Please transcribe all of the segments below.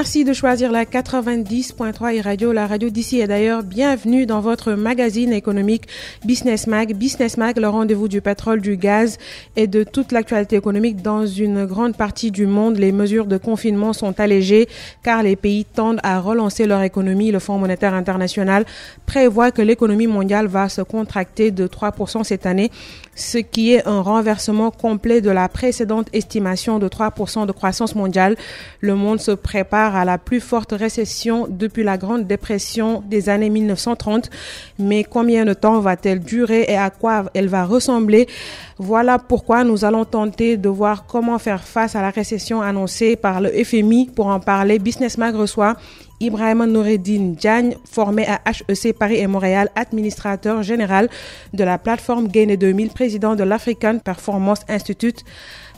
Merci de choisir la 90.3 et radio, la radio d'ici et d'ailleurs. Bienvenue dans votre magazine économique Business Mag. Business Mag, le rendez-vous du pétrole, du gaz et de toute l'actualité économique dans une grande partie du monde. Les mesures de confinement sont allégées car les pays tendent à relancer leur économie. Le Fonds monétaire international prévoit que l'économie mondiale va se contracter de 3% cette année, ce qui est un renversement complet de la précédente estimation de 3% de croissance mondiale. Le monde se prépare à la plus forte récession depuis la Grande Dépression des années 1930. Mais combien de temps va-t-elle durer et à quoi elle va ressembler? Voilà pourquoi nous allons tenter de voir comment faire face à la récession annoncée par le FMI. Pour en parler, Business Mag reçoit Ibrahim Noureddin Diagne, formé à HEC Paris et Montréal, administrateur général de la plateforme Gain 2000, président de l'African Performance Institute.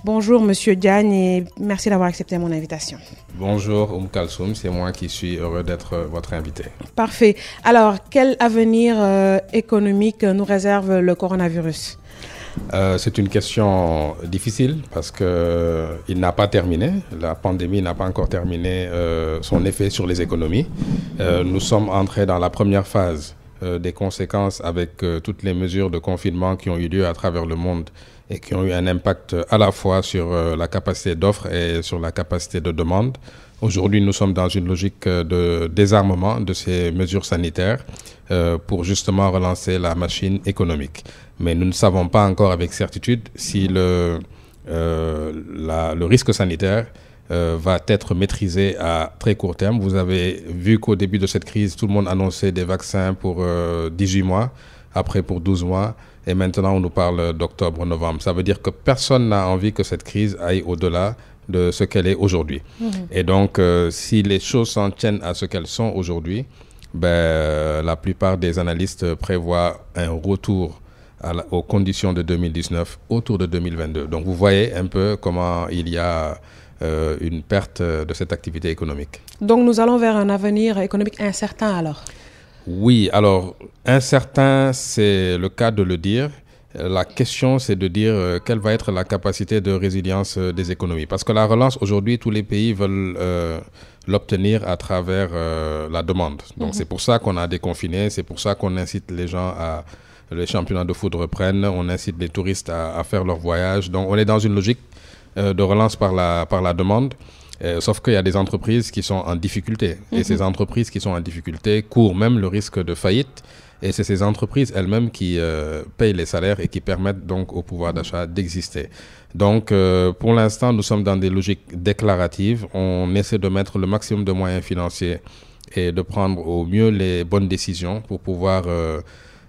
Bonjour Monsieur Diagne et merci d'avoir accepté mon invitation. Bonjour Oum Kalsoum, c'est moi qui suis heureux d'être votre invité. Parfait. Alors, quel avenir euh, économique nous réserve le coronavirus? Euh, c'est une question difficile parce qu'il euh, n'a pas terminé. La pandémie n'a pas encore terminé euh, son effet sur les économies. nous sommes entrés dans la première phase des conséquences avec toutes les mesures de confinement qui ont eu lieu à travers le monde et qui ont eu un impact à la fois sur la capacité d'offre et sur la capacité de demande. Aujourd'hui, nous sommes dans une logique de désarmement de ces mesures sanitaires pour justement relancer la machine économique mais nous ne savons pas encore avec certitude si le, euh, le risque sanitaire euh, va être maîtrisé à très court terme. Vous avez vu qu'au début de cette crise, tout le monde annonçait des vaccins pour 18 euh, mois, après pour 12 mois, et maintenant on nous parle d'octobre, novembre. Ça veut dire que personne n'a envie que cette crise aille au-delà de ce qu'elle est aujourd'hui. Mmh. Et donc, si les choses s'en tiennent à ce qu'elles sont aujourd'hui, ben, la plupart des analystes prévoient un retour aux conditions de 2019 autour de 2022. Donc vous voyez un peu comment il y a euh, une perte de cette activité économique. Donc nous allons vers un avenir économique incertain alors Oui, alors incertain, c'est le cas de le dire. La question, c'est de dire euh, quelle va être la capacité de résilience euh, des économies. Parce que la relance, aujourd'hui, tous les pays veulent l'obtenir à travers la demande. Donc mhm. c'est pour ça qu'on a déconfiné, c'est pour ça qu'on incite les gens à les championnats de foot reprennent, on incite les touristes à, faire leur voyage. Donc on est dans une logique euh, de relance par la, par la demande. Euh, sauf qu'il y a des entreprises qui sont en difficulté. Et mhm. ces entreprises qui sont en difficulté courent même le risque de faillite. Et c'est ces entreprises elles-mêmes qui euh, payent les salaires et qui permettent donc au pouvoir d'achat d'exister. Donc pour l'instant, nous sommes dans des logiques déclaratives. On essaie de mettre le maximum de moyens financiers et de prendre au mieux les bonnes décisions pour pouvoir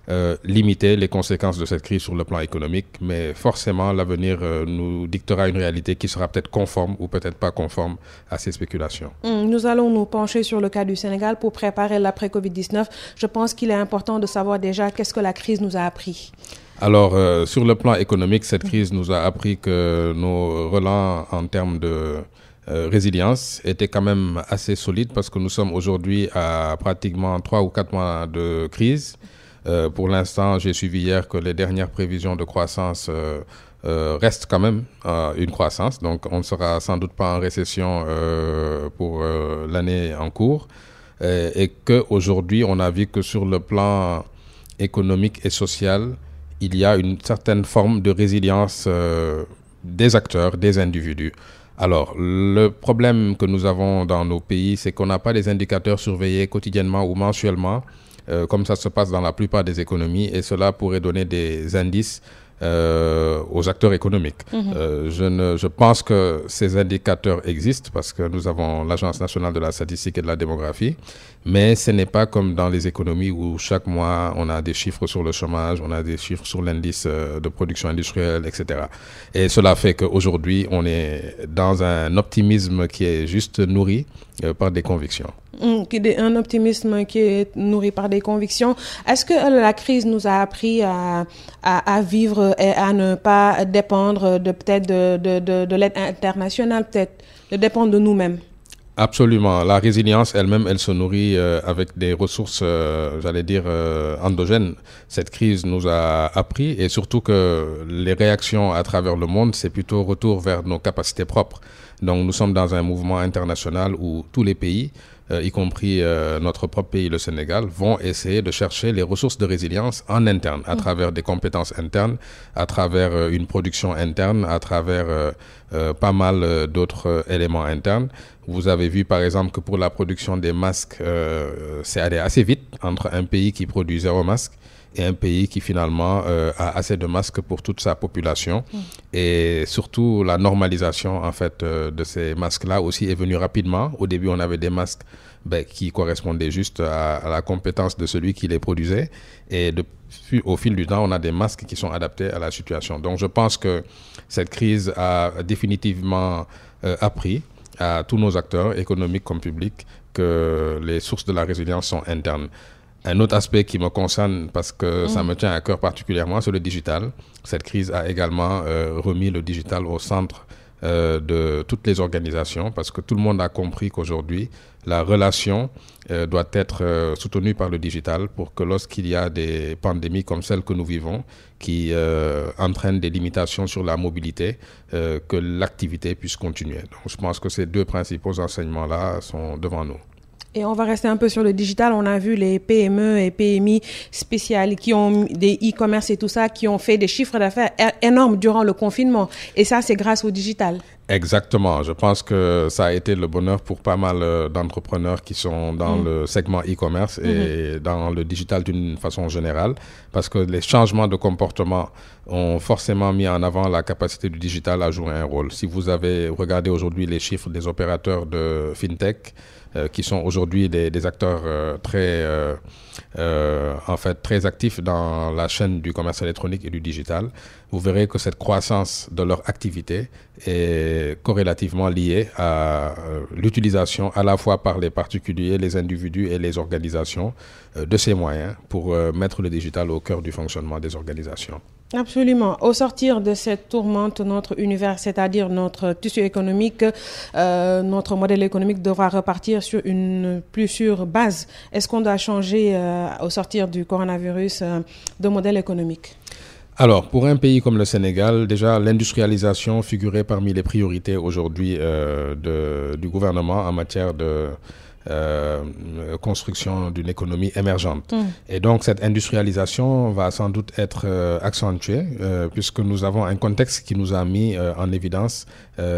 euh, limiter les conséquences de cette crise sur le plan économique, mais forcément l'avenir euh, nous dictera une réalité qui sera peut-être conforme ou peut-être pas conforme à ces spéculations. Hum, nous allons nous pencher sur le cas du Sénégal pour préparer l'après-Covid-19. Je pense qu'il est important de savoir déjà qu'est-ce que la crise nous a appris. Alors, euh, sur le plan économique, cette crise nous a appris que nos relents en termes de résilience étaient quand même assez solides parce que nous sommes aujourd'hui à pratiquement trois ou quatre mois de crise. Euh, pour l'instant, j'ai suivi hier que les dernières prévisions de croissance euh, euh, restent quand même une croissance. Donc, on ne sera sans doute pas en récession pour l'année en cours. Et, et qu'aujourd'hui, on a vu que sur le plan économique et social, il y a une certaine forme de résilience des acteurs, des individus. Alors, le problème que nous avons dans nos pays, c'est qu'on n'a pas des indicateurs surveillés quotidiennement ou mensuellement euh, comme ça se passe dans la plupart des économies, et cela pourrait donner des indices euh, aux acteurs économiques. Mhm. Euh, je, ne, je pense que ces indicateurs existent parce que nous avons l'Agence nationale de la statistique et de la démographie, mais ce n'est pas comme dans les économies où chaque mois on a des chiffres sur le chômage, on a des chiffres sur l'indice de production industrielle, etc. Et cela fait qu'aujourd'hui on est dans un optimisme qui est juste nourri par des convictions. Un optimisme qui est nourri par des convictions. Est-ce que la crise nous a appris à, à, vivre et à ne pas dépendre de peut-être de, de, de, l'aide internationale, peut-être de dépendre de nous-mêmes? Absolument. La résilience elle-même, elle se nourrit euh, avec des ressources, euh, j'allais dire, euh, endogènes. Cette crise nous a appris et surtout que les réactions à travers le monde, c'est plutôt retour vers nos capacités propres. Donc nous sommes dans un mouvement international où tous les pays euh, y compris euh, notre propre pays, le Sénégal, vont essayer de chercher les ressources de résilience en interne, à mm. travers des compétences internes, à travers euh, une production interne, à travers pas mal d'autres éléments internes. Vous avez vu par exemple que pour la production des masques, c'est allé assez vite entre un pays qui produit zéro masque et un pays qui finalement a assez de masques pour toute sa population. Mm. Et surtout, la normalisation en fait de ces masques-là aussi est venue rapidement. Au début, on avait des masques ben, qui correspondaient juste à, la compétence de celui qui les produisait. Et au fil du temps, on a des masques qui sont adaptés à la situation. Donc je pense que cette crise a définitivement euh, appris à tous nos acteurs, économiques comme publics, que les sources de la résilience sont internes. Un autre aspect qui me concerne parce que ça mm. me tient à cœur particulièrement, c'est le digital. Cette crise a également euh, remis le digital au centre euh, de toutes les organisations parce que tout le monde a compris qu'aujourd'hui, la relation euh, doit être soutenue par le digital pour que lorsqu'il y a des pandémies comme celle que nous vivons, qui entraînent des limitations sur la mobilité, que l'activité puisse continuer. Donc je pense que ces deux principaux enseignements-là sont devant nous. Et on va rester un peu sur le digital. On a vu les PME et PMI spéciales qui ont des e-commerce et tout ça, qui ont fait des chiffres d'affaires énormes durant le confinement. Et ça, c'est grâce au digital. Exactement. Je pense que ça a été le bonheur pour pas mal euh, d'entrepreneurs qui sont dans mm. le segment e-commerce et mm-hmm. dans le digital d'une façon générale, parce que les changements de comportement ont forcément mis en avant la capacité du digital à jouer un rôle. Si vous avez regardé aujourd'hui les chiffres des opérateurs de fintech, euh, qui sont aujourd'hui des, acteurs euh, très, euh, en fait, très actifs dans la chaîne du commerce électronique et du digital, vous verrez que cette croissance de leur activité est corrélativement liée à l'utilisation à la fois par les particuliers, les individus et les organisations de ces moyens pour mettre le digital au cœur du fonctionnement des organisations. Absolument. Au sortir de cette tourmente, notre univers, c'est-à-dire notre tissu économique, euh, notre modèle économique devra repartir sur une plus sûre base. Est-ce qu'on doit changer euh, au sortir du coronavirus euh, de modèle économique? Alors, pour un pays comme le Sénégal, déjà, l'industrialisation figurait parmi les priorités aujourd'hui du gouvernement en matière de construction d'une économie émergente. Mm. Et donc cette industrialisation va sans doute être euh, accentuée euh, puisque nous avons un contexte qui nous a mis en évidence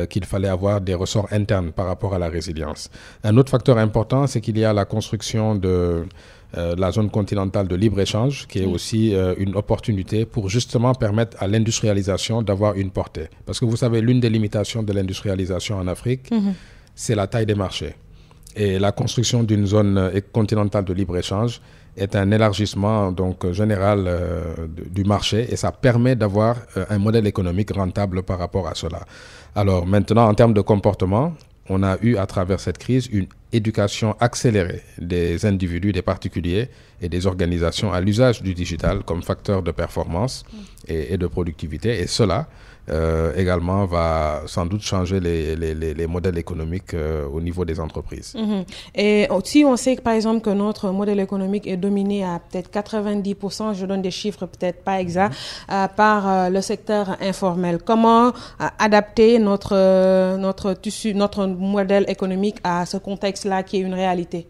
qu'il fallait avoir des ressorts internes par rapport à la résilience. Un autre facteur important, c'est qu'il y a la construction de la zone continentale de libre-échange, qui est mm. aussi une opportunité pour justement permettre à l'industrialisation d'avoir une portée. Parce que vous savez, l'une des limitations de l'industrialisation en Afrique, mm-hmm. c'est la taille des marchés. Et la construction d'une zone euh, continentale de libre-échange est un élargissement donc général euh, du marché et ça permet d'avoir euh, un modèle économique rentable par rapport à cela. Alors maintenant, en termes de comportement, on a eu à travers cette crise une éducation accélérée des individus, des particuliers et des organisations à l'usage du digital comme facteur de performance et, et de productivité. Et cela, euh, également va sans doute changer les, les, les, modèles économiques euh, au niveau des entreprises. Mhm. Et si on sait par exemple que notre modèle économique est dominé à peut-être 90%, je donne des chiffres peut-être pas exacts, mhm. euh, par le secteur informel, comment adapter notre, notre tissu, notre modèle économique à ce contexte-là qui est une réalité?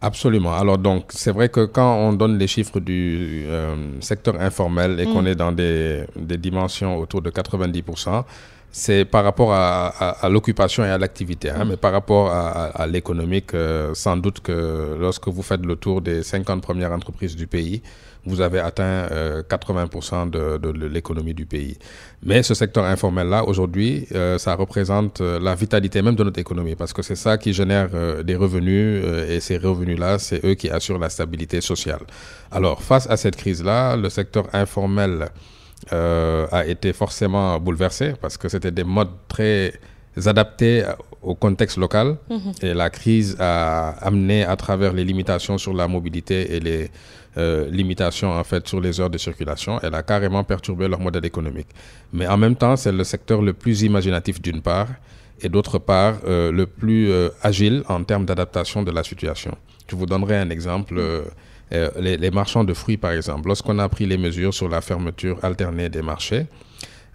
Absolument. Alors donc, c'est vrai que quand on donne les chiffres du euh, secteur informel et qu'on mm. est dans des, des, dimensions autour de 90%, c'est par rapport à, à, l'occupation et à l'activité. Hein, mm. Mais par rapport à, à l'économique, euh, sans doute que lorsque vous faites le tour des 50 premières entreprises du pays, vous avez atteint 80% euh, de, de l'économie du pays. Mais ce secteur informel-là, aujourd'hui, euh, ça représente euh, la vitalité même de notre économie, parce que c'est ça qui génère des revenus, et ces revenus-là, c'est eux qui assurent la stabilité sociale. Alors, face à cette crise-là, le secteur informel a été forcément bouleversé, parce que c'était des modes très adaptés au contexte local. Mm-hmm. Et la crise a amené à travers les limitations sur la mobilité et les euh, limitations en fait sur les heures de circulation, elle a carrément perturbé leur modèle économique. Mais en même temps, c'est le secteur le plus imaginatif d'une part et d'autre part euh, le plus euh, agile en termes d'adaptation de la situation. Je vous donnerai un exemple. Les, marchands de fruits, par exemple, lorsqu'on a pris les mesures sur la fermeture alternée des marchés,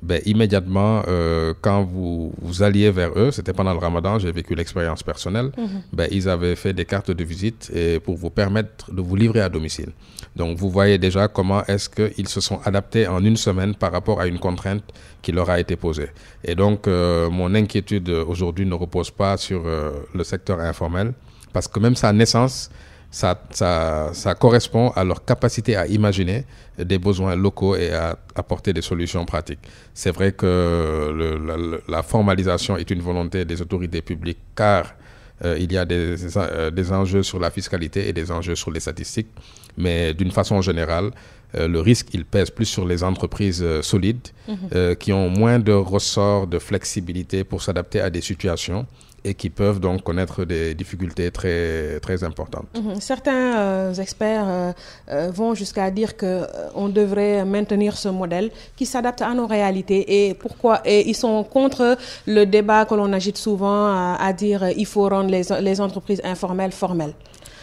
ben, immédiatement, euh, quand vous, vous alliez vers eux, c'était pendant le ramadan, j'ai vécu l'expérience personnelle, mhm. ben, ils avaient fait des cartes de visite et pour vous permettre de vous livrer à domicile. Donc vous voyez déjà comment est-ce qu'ils se sont adaptés en une semaine par rapport à une contrainte qui leur a été posée. Et donc euh, mon inquiétude aujourd'hui ne repose pas sur euh, le secteur informel, parce que même sa naissance, ça, ça, ça, correspond à leur capacité à imaginer des besoins locaux et à apporter des solutions pratiques. C'est vrai que le, la, formalisation est une volonté des autorités publiques car euh, il y a des, euh, des, enjeux sur la fiscalité et des enjeux sur les statistiques, mais d'une façon générale, euh, le risque, il pèse plus sur les entreprises solides mhm. qui ont moins de ressorts de flexibilité pour s'adapter à des situations et qui peuvent donc connaître des difficultés très, très importantes. Mhm. Certains euh, experts euh, euh, vont jusqu'à dire qu'on devrait maintenir ce modèle qui s'adapte à nos réalités et pourquoi et ils sont contre le débat que l'on agite souvent à, dire il faut rendre les, les entreprises informelles formelles.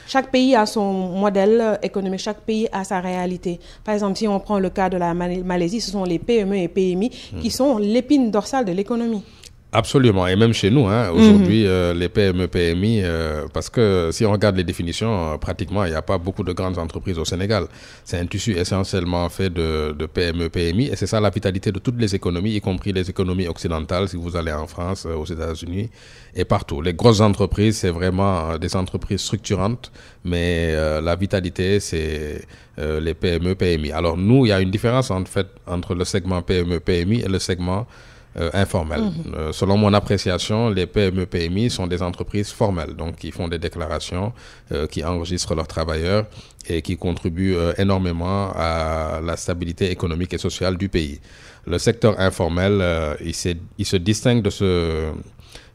Chaque pays a son modèle économique, chaque pays a sa réalité. Par exemple, si on prend le cas de la Malaisie, ce sont les PME et PMI qui sont l'épine dorsale de l'économie. Absolument, et même chez nous, hein, aujourd'hui, mhm. euh, les PME, PMI, euh, parce que si on regarde les définitions, euh, pratiquement, il n'y a pas beaucoup de grandes entreprises au Sénégal. C'est un tissu essentiellement fait de, de PME, PMI, et c'est ça la vitalité de toutes les économies, y compris les économies occidentales, si vous allez en France, aux États-Unis, et partout. Les grosses entreprises, c'est vraiment des entreprises structurantes, mais la vitalité, c'est les PME, PMI. Alors nous, il y a une différence en fait entre le segment PME, PMI et le segment euh, informelles. Mhm. Euh, selon mon appréciation, les PME, PMI sont des entreprises formelles, donc qui font des déclarations, euh, qui enregistrent leurs travailleurs et qui contribuent énormément à la stabilité économique et sociale du pays. Le secteur informel, il, il, se distingue de ce,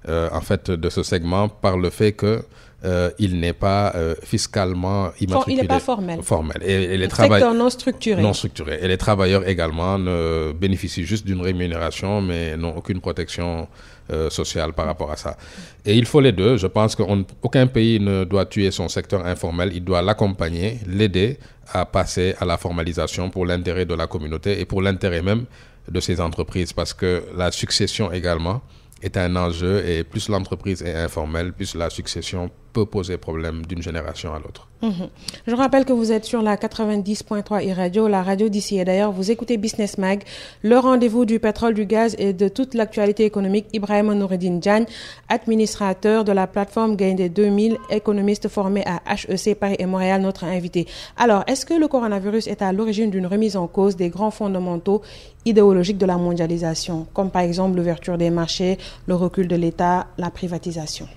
en fait, de ce segment par le fait que euh, il n'est pas euh, fiscalement immatriculé. il n'est pas formel. Formel. Et, les travailleurs non structuré. Non structuré. Et les travailleurs également ne bénéficient juste d'une rémunération, mais n'ont aucune protection euh, sociale par rapport à ça. Et il faut les deux. Je pense qu'aucun pays ne doit tuer son secteur informel. Il doit l'accompagner, l'aider à passer à la formalisation pour l'intérêt de la communauté et pour l'intérêt même de ces entreprises, parce que la succession également est un enjeu et plus l'entreprise est informelle, plus la succession peut poser problème d'une génération à l'autre. Mhm. Je rappelle que vous êtes sur la 90.3 e-radio, la radio d'ici. Et d'ailleurs, vous écoutez Business Mag, le rendez-vous du pétrole, du gaz et de toute l'actualité économique. Ibrahim Noureddin Djan, administrateur de la plateforme Gain 2000, économiste formé à HEC Paris et Montréal, notre invité. Alors, est-ce que le coronavirus est à l'origine d'une remise en cause des grands fondamentaux idéologiques de la mondialisation, comme par exemple l'ouverture des marchés, le recul de l'État, la privatisation?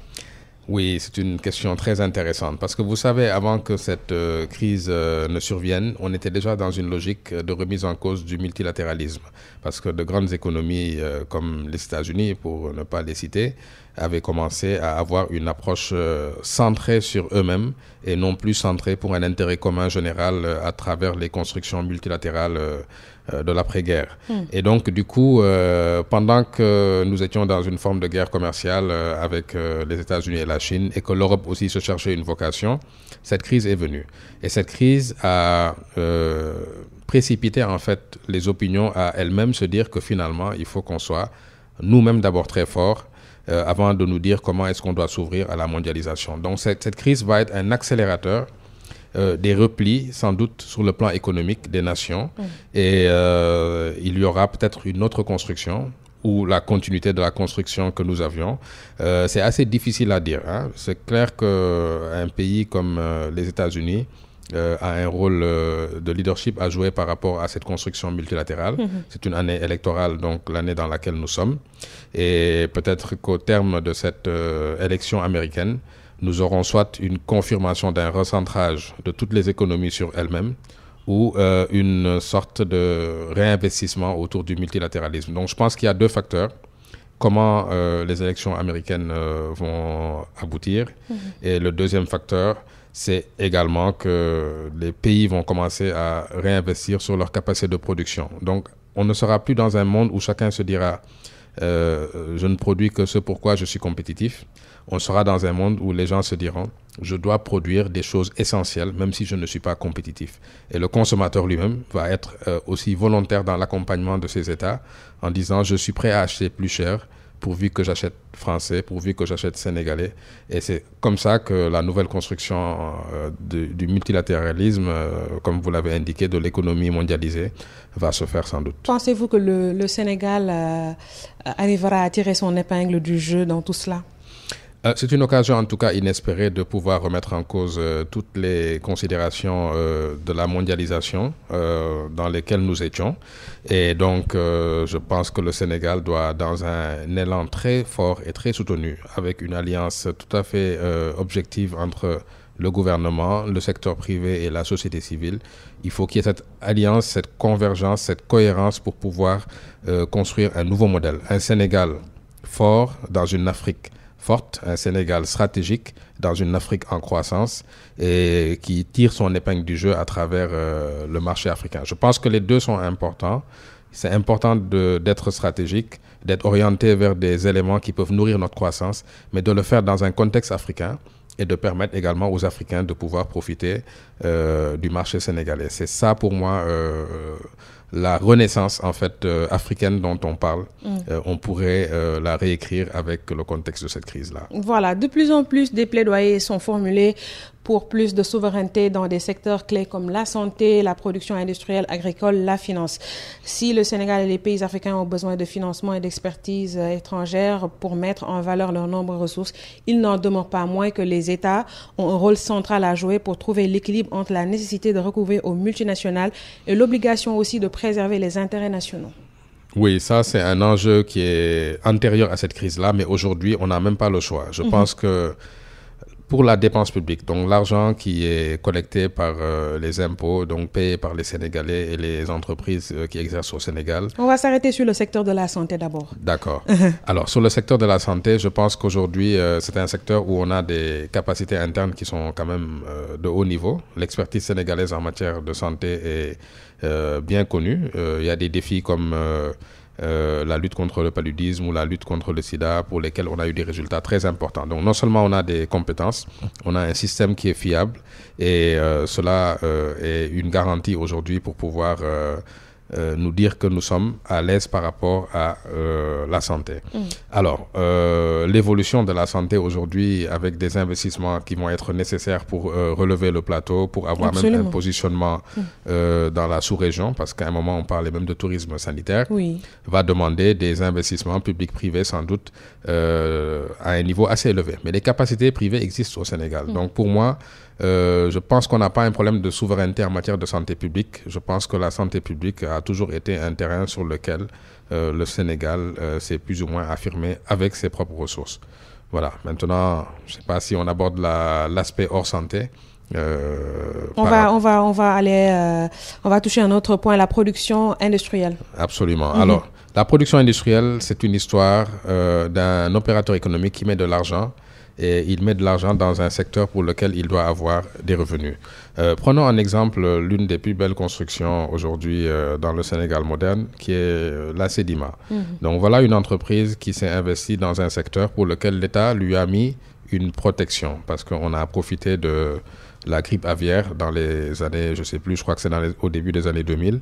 Oui, c'est une question très intéressante. Parce que vous savez, avant que cette euh, crise euh, ne survienne, on était déjà dans une logique de remise en cause du multilatéralisme. Parce que de grandes économies euh, comme les États-Unis, pour ne pas les citer, avaient commencé à avoir une approche centrée sur eux-mêmes et non plus centrée pour un intérêt commun général à travers les constructions multilatérales euh, de l'après-guerre. Hmm. Et donc, du coup, euh, pendant que nous étions dans une forme de guerre commerciale euh, avec les États-Unis et la Chine, et que l'Europe aussi se cherchait une vocation, cette crise est venue. Et cette crise a précipité, en fait, les opinions à elles-mêmes se dire que finalement, il faut qu'on soit nous-mêmes d'abord très forts avant de nous dire comment est-ce qu'on doit s'ouvrir à la mondialisation. Donc, cette, cette crise va être un accélérateur euh, des replis, sans doute, sur le plan économique des nations. Et euh, il y aura peut-être une autre construction ou la continuité de la construction que nous avions. Euh, c'est assez difficile à dire. Hein. C'est clair qu'un pays comme les États-Unis a un rôle de leadership à jouer par rapport à cette construction multilatérale. Mm-hmm. C'est une année électorale, donc l'année dans laquelle nous sommes. Et peut-être qu'au terme de cette élection américaine, nous aurons soit une confirmation d'un recentrage de toutes les économies sur elles-mêmes ou euh, une sorte de réinvestissement autour du multilatéralisme. Donc je pense qu'il y a deux facteurs. Comment euh, les élections américaines euh, vont aboutir. Mhm. Et le deuxième facteur, c'est également que les pays vont commencer à réinvestir sur leur capacité de production. Donc on ne sera plus dans un monde où chacun se dira je ne produis que ce pourquoi je suis compétitif on sera dans un monde où les gens se diront je dois produire des choses essentielles, même si je ne suis pas compétitif. Et le consommateur lui-même va être euh, aussi volontaire dans l'accompagnement de ces États en disant je suis prêt à acheter plus cher pourvu que j'achète français, pourvu que j'achète sénégalais. Et c'est comme ça que la nouvelle construction euh, du multilatéralisme, euh, comme vous l'avez indiqué, de l'économie mondialisée, va se faire sans doute. Pensez-vous que le, Sénégal arrivera à tirer son épingle du jeu dans tout cela? Euh, c'est une occasion en tout cas inespérée de pouvoir remettre en cause euh, toutes les considérations euh, de la mondialisation dans lesquelles nous étions. Et donc je pense que le Sénégal doit, dans un élan très fort et très soutenu, avec une alliance tout à fait objective entre le gouvernement, le secteur privé et la société civile. Il faut qu'il y ait cette alliance, cette convergence, cette cohérence pour pouvoir construire un nouveau modèle. Un Sénégal fort dans une Afrique forte, un Sénégal stratégique dans une Afrique en croissance et qui tire son épingle du jeu à travers euh, le marché africain. Je pense que les deux sont importants. C'est important d'être stratégique, d'être orienté vers des éléments qui peuvent nourrir notre croissance, mais de le faire dans un contexte africain et de permettre également aux Africains de pouvoir profiter euh, du marché sénégalais. C'est ça pour moi euh, la renaissance en fait euh, africaine dont on parle, mm. euh, on pourrait euh, la réécrire avec le contexte de cette crise-là. Voilà, de plus en plus des plaidoyers sont formulés pour plus de souveraineté dans des secteurs clés comme la santé, la production industrielle, agricole, la finance. Si le Sénégal et les pays africains ont besoin de financement et d'expertise étrangère pour mettre en valeur leurs nombreuses ressources, il n'en demeure pas moins que les États ont un rôle central à jouer pour trouver l'équilibre entre la nécessité de recouvrir aux multinationales et l'obligation aussi de préserver les intérêts nationaux. Oui, ça c'est un enjeu qui est antérieur à cette crise-là, mais aujourd'hui on n'a même pas le choix. Je mhm. pense que pour la dépense publique, donc l'argent qui est collecté par euh, les impôts, donc payé par les Sénégalais et les entreprises euh, qui exercent au Sénégal. On va s'arrêter sur le secteur de la santé d'abord. D'accord. Alors sur le secteur de la santé, je pense qu'aujourd'hui euh, c'est un secteur où on a des capacités internes qui sont quand même de haut niveau. L'expertise sénégalaise en matière de santé est bien connue. Il y a des défis comme euh, la lutte contre le paludisme ou la lutte contre le sida pour lesquels on a eu des résultats très importants. Donc non seulement on a des compétences, on a un système qui est fiable et euh, cela euh, est une garantie aujourd'hui pour pouvoir euh, nous dire que nous sommes à l'aise par rapport à euh, la santé. Mm. Alors, euh, l'évolution de la santé aujourd'hui, avec des investissements qui vont être nécessaires pour relever le plateau, pour avoir même un positionnement mm. dans la sous-région, parce qu'à un moment on parlait même de tourisme sanitaire, va demander des investissements publics-privés sans doute à un niveau assez élevé. Mais les capacités privées existent au Sénégal. Mm. Donc pour moi, euh, je pense qu'on n'a pas un problème de souveraineté en matière de santé publique. Je pense que la santé publique a toujours été un terrain sur lequel euh, le Sénégal euh, s'est plus ou moins affirmé avec ses propres ressources. Voilà. Maintenant, je ne sais pas si on aborde l'aspect hors santé. On va, on va, on va aller, on va toucher un autre point, la production industrielle. Absolument. Mhm. Alors, la production industrielle, c'est une histoire d'un opérateur économique qui met de l'argent et il met de l'argent dans un secteur pour lequel il doit avoir des revenus. Euh, prenons en exemple l'une des plus belles constructions aujourd'hui euh, dans le Sénégal moderne, qui est euh, la Sedima. Mhm. Donc voilà une entreprise qui s'est investie dans un secteur pour lequel l'État lui a mis une protection, parce qu'on a profité de la grippe aviaire dans les années, je sais plus, je crois que c'est au début des années 2000,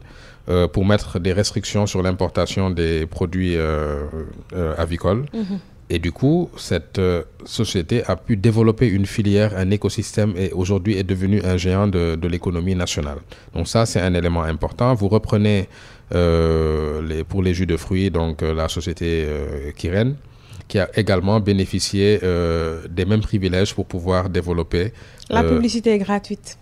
pour mettre des restrictions sur l'importation des produits avicoles. Mhm. Et du coup, cette euh, société a pu développer une filière, un écosystème et aujourd'hui est devenue un géant de, l'économie nationale. Donc ça, c'est un élément important. Vous reprenez euh, les, pour les jus de fruits, donc euh, la société Kiren, qui a également bénéficié des mêmes privilèges pour pouvoir développer. La publicité est gratuite.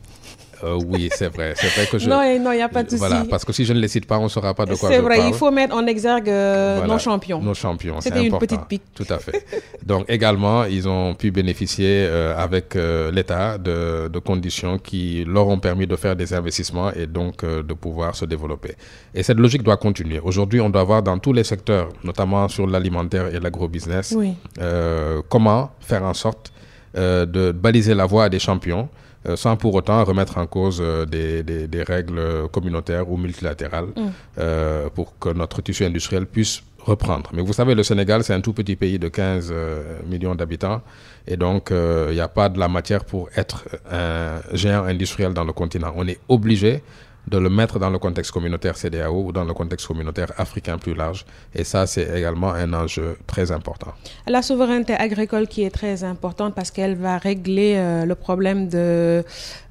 Euh, oui, c'est vrai. C'est vrai que je. Non, il n'y a pas de souci. Voilà, parce que si je ne les cite pas, on ne saura pas de quoi je parle. C'est vrai, il faut mettre en exergue euh, nos champions. Nos champions, C'était une petite pique. Tout à fait. Donc également, ils ont pu bénéficier euh, avec l'État de, de, conditions qui leur ont permis de faire des investissements et donc de pouvoir se développer. Et cette logique doit continuer. Aujourd'hui, on doit voir dans tous les secteurs, notamment sur l'alimentaire et l'agrobusiness, comment faire en sorte de baliser la voie à des champions sans pour autant remettre en cause euh, des, des, des, règles communautaires ou multilatérales mm. euh, pour que notre tissu industriel puisse reprendre. Mais vous savez, le Sénégal, c'est un tout petit pays de 15 euh, millions d'habitants et donc il n'y a pas de la matière pour être un géant industriel dans le continent. On est obligé de le mettre dans le contexte communautaire CDAO ou dans le contexte communautaire africain plus large. Et ça, c'est également un enjeu très important. La souveraineté agricole qui est très importante parce qu'elle va régler euh, le problème de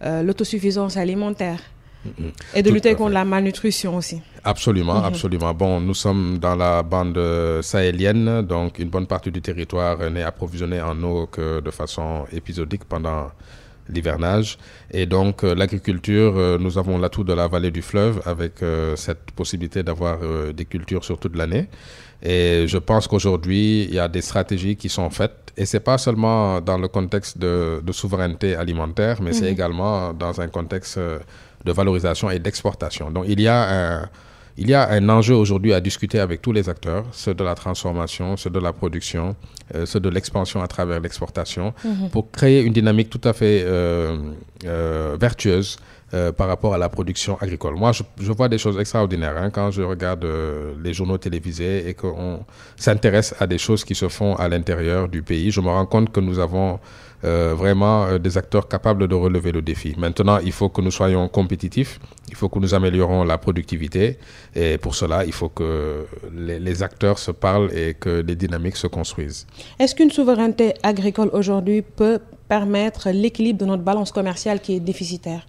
euh, l'autosuffisance alimentaire. Mm -hmm. Et de Tout lutter contre la malnutrition aussi. Absolument, mm -hmm. absolument. Bon, nous sommes dans la bande sahélienne, donc une bonne partie du territoire n'est approvisionnée en eau que de façon épisodique pendant l'hivernage. Et donc euh, l'agriculture, euh, nous avons l'atout de la vallée du fleuve avec euh, cette possibilité d'avoir des cultures sur toute l'année. Et je pense qu'aujourd'hui, il y a des stratégies qui sont faites. Et c'est pas seulement dans le contexte de, de souveraineté alimentaire, mais mmh. c'est également dans un contexte de valorisation et d'exportation. Donc il y a un il y a un enjeu aujourd'hui à discuter avec tous les acteurs, ceux de la transformation, ceux de la production, euh, ceux de l'expansion à travers l'exportation, mmh. pour créer une dynamique tout à fait euh, euh, vertueuse euh, par rapport à la production agricole. Moi, je, je vois des choses extraordinaires hein, quand je regarde euh, les journaux télévisés et qu'on s'intéresse à des choses qui se font à l'intérieur du pays. Je me rends compte que nous avons euh, vraiment euh, des acteurs capables de relever le défi. Maintenant, il faut que nous soyons compétitifs, il faut que nous améliorons la productivité et pour cela, il faut que les, les acteurs se parlent et que les dynamiques se construisent. Est-ce qu'une souveraineté agricole aujourd'hui peut permettre l'équilibre de notre balance commerciale qui est déficitaire?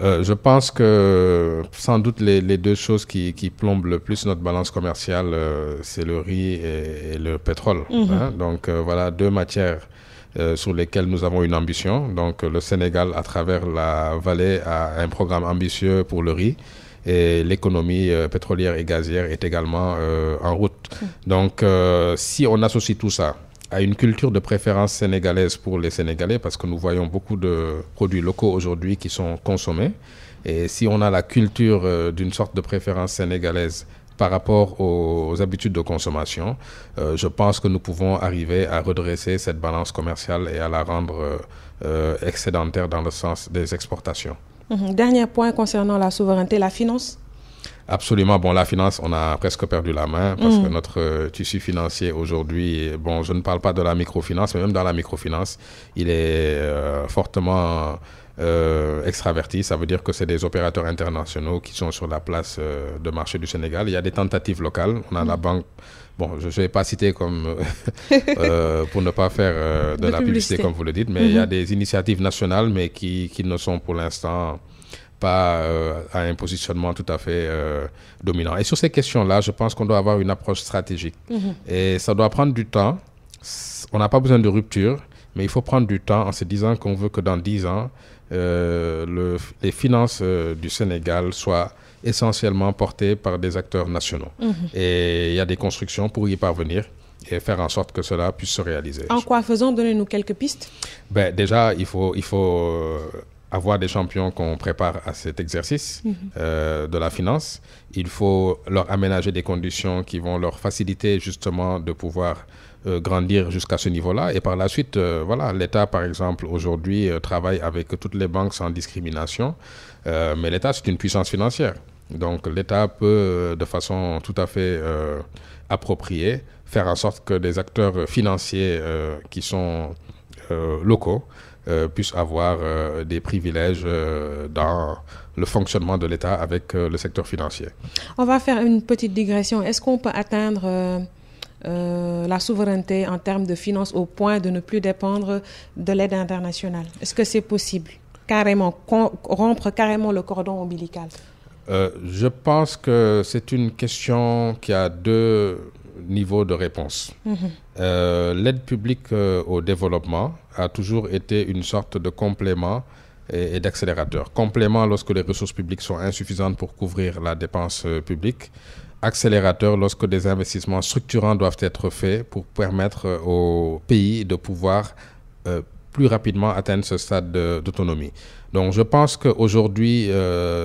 Euh, je pense que sans doute les, les deux choses qui, qui, plombent le plus notre balance commerciale, euh, c'est le riz et, et le pétrole. -hmm. hein? Donc euh, voilà deux matières euh, sur lesquelles nous avons une ambition. Donc le Sénégal, à travers la vallée, a un programme ambitieux pour le riz. Et l'économie pétrolière et gazière est également en route. Mm. Donc si on associe tout ça, à une culture de préférence sénégalaise pour les Sénégalais parce que nous voyons beaucoup de produits locaux aujourd'hui qui sont consommés. Et si on a la culture euh, d'une sorte de préférence sénégalaise par rapport aux, aux habitudes de consommation, euh, je pense que nous pouvons arriver à redresser cette balance commerciale et à la rendre euh, excédentaire dans le sens des exportations. Mmh. Dernier point concernant la souveraineté, la finance Absolument. Bon, la finance, on a presque perdu la main parce mmh. que notre euh, tissu financier aujourd'hui, bon, je ne parle pas de la microfinance, mais même dans la microfinance, il est euh, fortement euh, extraverti. Ça veut dire que c'est des opérateurs internationaux qui sont sur la place euh, de marché du Sénégal. Il y a des tentatives locales. On a mmh. la banque. Bon, je ne vais pas citer comme euh, pour ne pas faire de, de, la publicité, publicité, comme vous le dites, mais mmh. il y a des initiatives nationales, mais qui, qui ne sont pour l'instant pas euh, à un positionnement tout à fait euh, dominant. Et sur ces questions-là, je pense qu'on doit avoir une approche stratégique. Mm -hmm. Et ça doit prendre du temps. On n'a pas besoin de rupture, mais il faut prendre du temps en se disant qu'on veut que dans 10 ans, le, les finances du Sénégal soient essentiellement portées par des acteurs nationaux. -hmm. Et il y a des constructions pour y parvenir et faire en sorte que cela puisse se réaliser. En quoi faisons? Donnez-nous quelques pistes. Ben, déjà, il faut, il faut avoir des champions qu'on prépare à cet exercice mmh. euh, de la finance. Il faut leur aménager des conditions qui vont leur faciliter justement de pouvoir euh, grandir jusqu'à ce niveau-là. Et par la suite, euh, voilà, l'État, par exemple, aujourd'hui euh, travaille avec toutes les banques sans discrimination. Mais l'État, c'est une puissance financière. Donc l'État peut, de façon tout à fait appropriée, faire en sorte que des acteurs financiers qui sont locaux puissent avoir des privilèges dans le fonctionnement de l'État avec le secteur financier. On va faire une petite digression. Est-ce qu'on peut atteindre la souveraineté en termes de finances au point de ne plus dépendre de l'aide internationale Est-ce que c'est possible? Carrément, rompre carrément le cordon ombilical euh, je pense que c'est une question qui a deux niveaux de réponse. Mmh. Euh, L'aide publique euh, au développement a toujours été une sorte de complément et, et d'accélérateur. Complément lorsque les ressources publiques sont insuffisantes pour couvrir la dépense euh, publique. Accélérateur lorsque des investissements structurants doivent être faits pour permettre euh, au pays de pouvoir euh, plus rapidement atteindre ce stade d'autonomie. Donc je pense qu'aujourd'hui,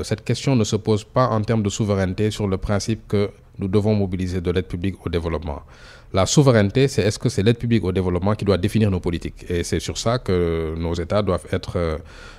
cette question ne se pose pas en termes de souveraineté sur le principe que nous devons mobiliser de l'aide publique au développement. La souveraineté, c'est est-ce que c'est l'aide publique au développement qui doit définir nos politiques? Et c'est sur ça que nos États doivent être euh,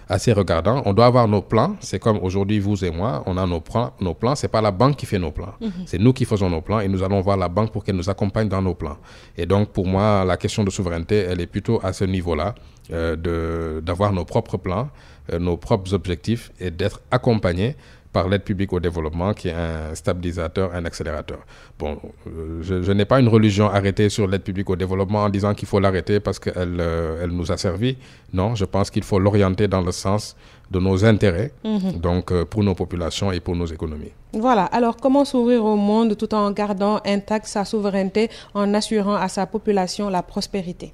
assez regardants. On doit avoir nos plans. C'est comme aujourd'hui, vous et moi, on a nos plans. Nos plans, c'est pas la banque qui fait nos plans. Mhm. C'est nous qui faisons nos plans et nous allons voir la banque pour qu'elle nous accompagne dans nos plans. Et donc, pour moi, la question de souveraineté, elle est plutôt à ce niveau-là, euh, d'avoir nos propres plans, euh, nos propres objectifs et d'être accompagnés par l'aide publique au développement, qui est un stabilisateur, un accélérateur. Bon, euh, je, n'ai pas une religion arrêtée sur l'aide publique au développement en disant qu'il faut l'arrêter parce qu'elle euh, elle nous a servi. Non, je pense qu'il faut l'orienter dans le sens de nos intérêts, mhm. donc euh, pour nos populations et pour nos économies. Voilà, alors comment s'ouvrir au monde tout en gardant intacte sa souveraineté, en assurant à sa population la prospérité?